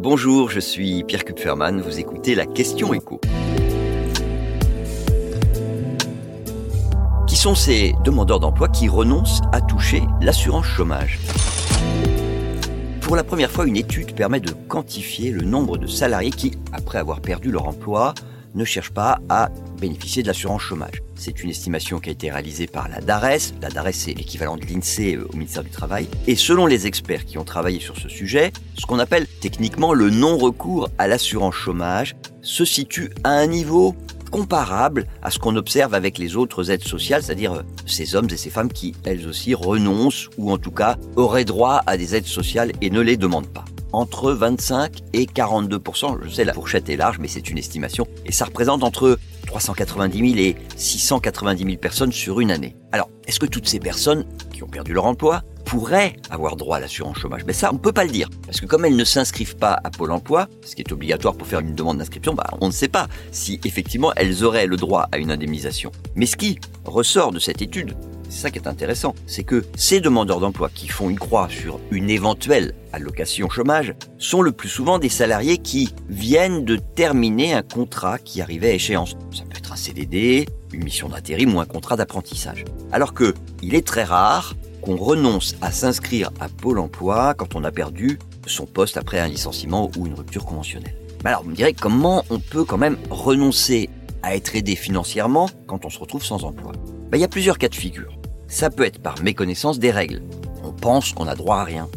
Bonjour, je suis Pierre Kupferman, vous écoutez la question écho. Qui sont ces demandeurs d'emploi qui renoncent à toucher l'assurance chômage? Pour la première fois, une étude permet de quantifier le nombre de salariés qui, après avoir perdu leur emploi, ne cherchent pas à bénéficier de l'assurance chômage. C'est une estimation qui a été réalisée par la DARES. La DARES, c'est l'équivalent de l'INSEE euh, au ministère du Travail. Et selon les experts qui ont travaillé sur ce sujet, ce qu'on appelle techniquement le non-recours à l'assurance chômage se situe à un niveau comparable à ce qu'on observe avec les autres aides sociales, c'est-à-dire euh, ces hommes et ces femmes qui, elles aussi, renoncent ou en tout cas auraient droit à des aides sociales et ne les demandent pas entre 25 et 42% Je sais, la fourchette est large, mais c'est une estimation. Et ça représente entre 390 000 et 690 000 personnes sur une année. Alors, est-ce que toutes ces personnes qui ont perdu leur emploi pourraient avoir droit à l'assurance chômage? Mais ça, on ne peut pas le dire. Parce que comme elles ne s'inscrivent pas à Pôle emploi, ce qui est obligatoire pour faire une demande d'inscription, bah, on ne sait pas si effectivement elles auraient le droit à une indemnisation. Mais ce qui ressort de cette étude, c'est ça qui est intéressant, c'est que ces demandeurs d'emploi qui font une croix sur une éventuelle allocation chômage sont le plus souvent des salariés qui viennent de terminer un contrat qui arrivait à échéance. Ça peut être un CDD, une mission d'intérim ou un contrat d'apprentissage. Alors que il est très rare qu'on renonce à s'inscrire à Pôle emploi quand on a perdu son poste après un licenciement ou une rupture conventionnelle. Alors, vous me direz comment on peut quand même renoncer à être aidé financièrement quand on se retrouve sans emploi? Ben, Il y a plusieurs cas de figure. Ça peut être par méconnaissance des règles. On pense qu'on a droit à rien.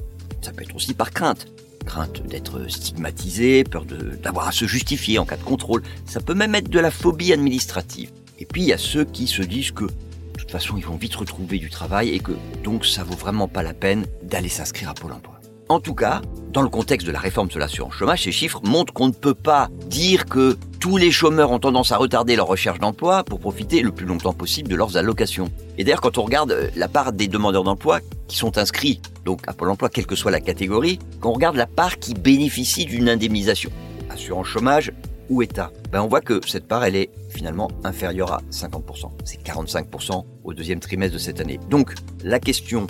Ça peut être aussi par crainte. Crainte d'être stigmatisé, peur d'avoir à se justifier en cas de contrôle. Ça peut même être de la phobie administrative. Et puis il y a ceux qui se disent que de toute façon ils vont vite retrouver du travail et que donc ça vaut vraiment pas la peine d'aller s'inscrire à Pôle emploi. En tout cas, dans le contexte de la réforme de l'assurance chômage, ces chiffres montrent qu'on ne peut pas dire que tous les chômeurs ont tendance à retarder leur recherche d'emploi pour profiter le plus longtemps possible de leurs allocations. Et d'ailleurs, quand on regarde euh, la part des demandeurs d'emploi qui sont inscrits donc à Pôle emploi, quelle que soit la catégorie, quand on regarde la part qui bénéficie d'une indemnisation, assurance chômage ou État, ben on voit que cette part, elle est finalement inférieure à 50%. C'est 45% au deuxième trimestre de cette année. Donc, la question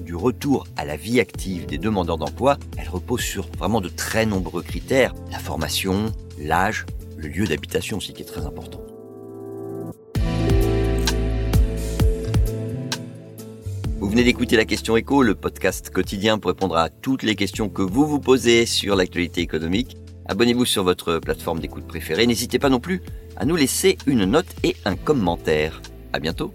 du retour à la vie active des demandeurs d'emploi, elle repose sur vraiment de très nombreux critères. La formation, l'âge, le lieu d'habitation aussi qui est très important. Vous venez d'écouter la question écho, le podcast quotidien pour répondre à toutes les questions que vous vous posez sur l'actualité économique. Abonnez-vous sur votre plateforme d'écoute préférée. N'hésitez pas non plus à nous laisser une note et un commentaire. À bientôt.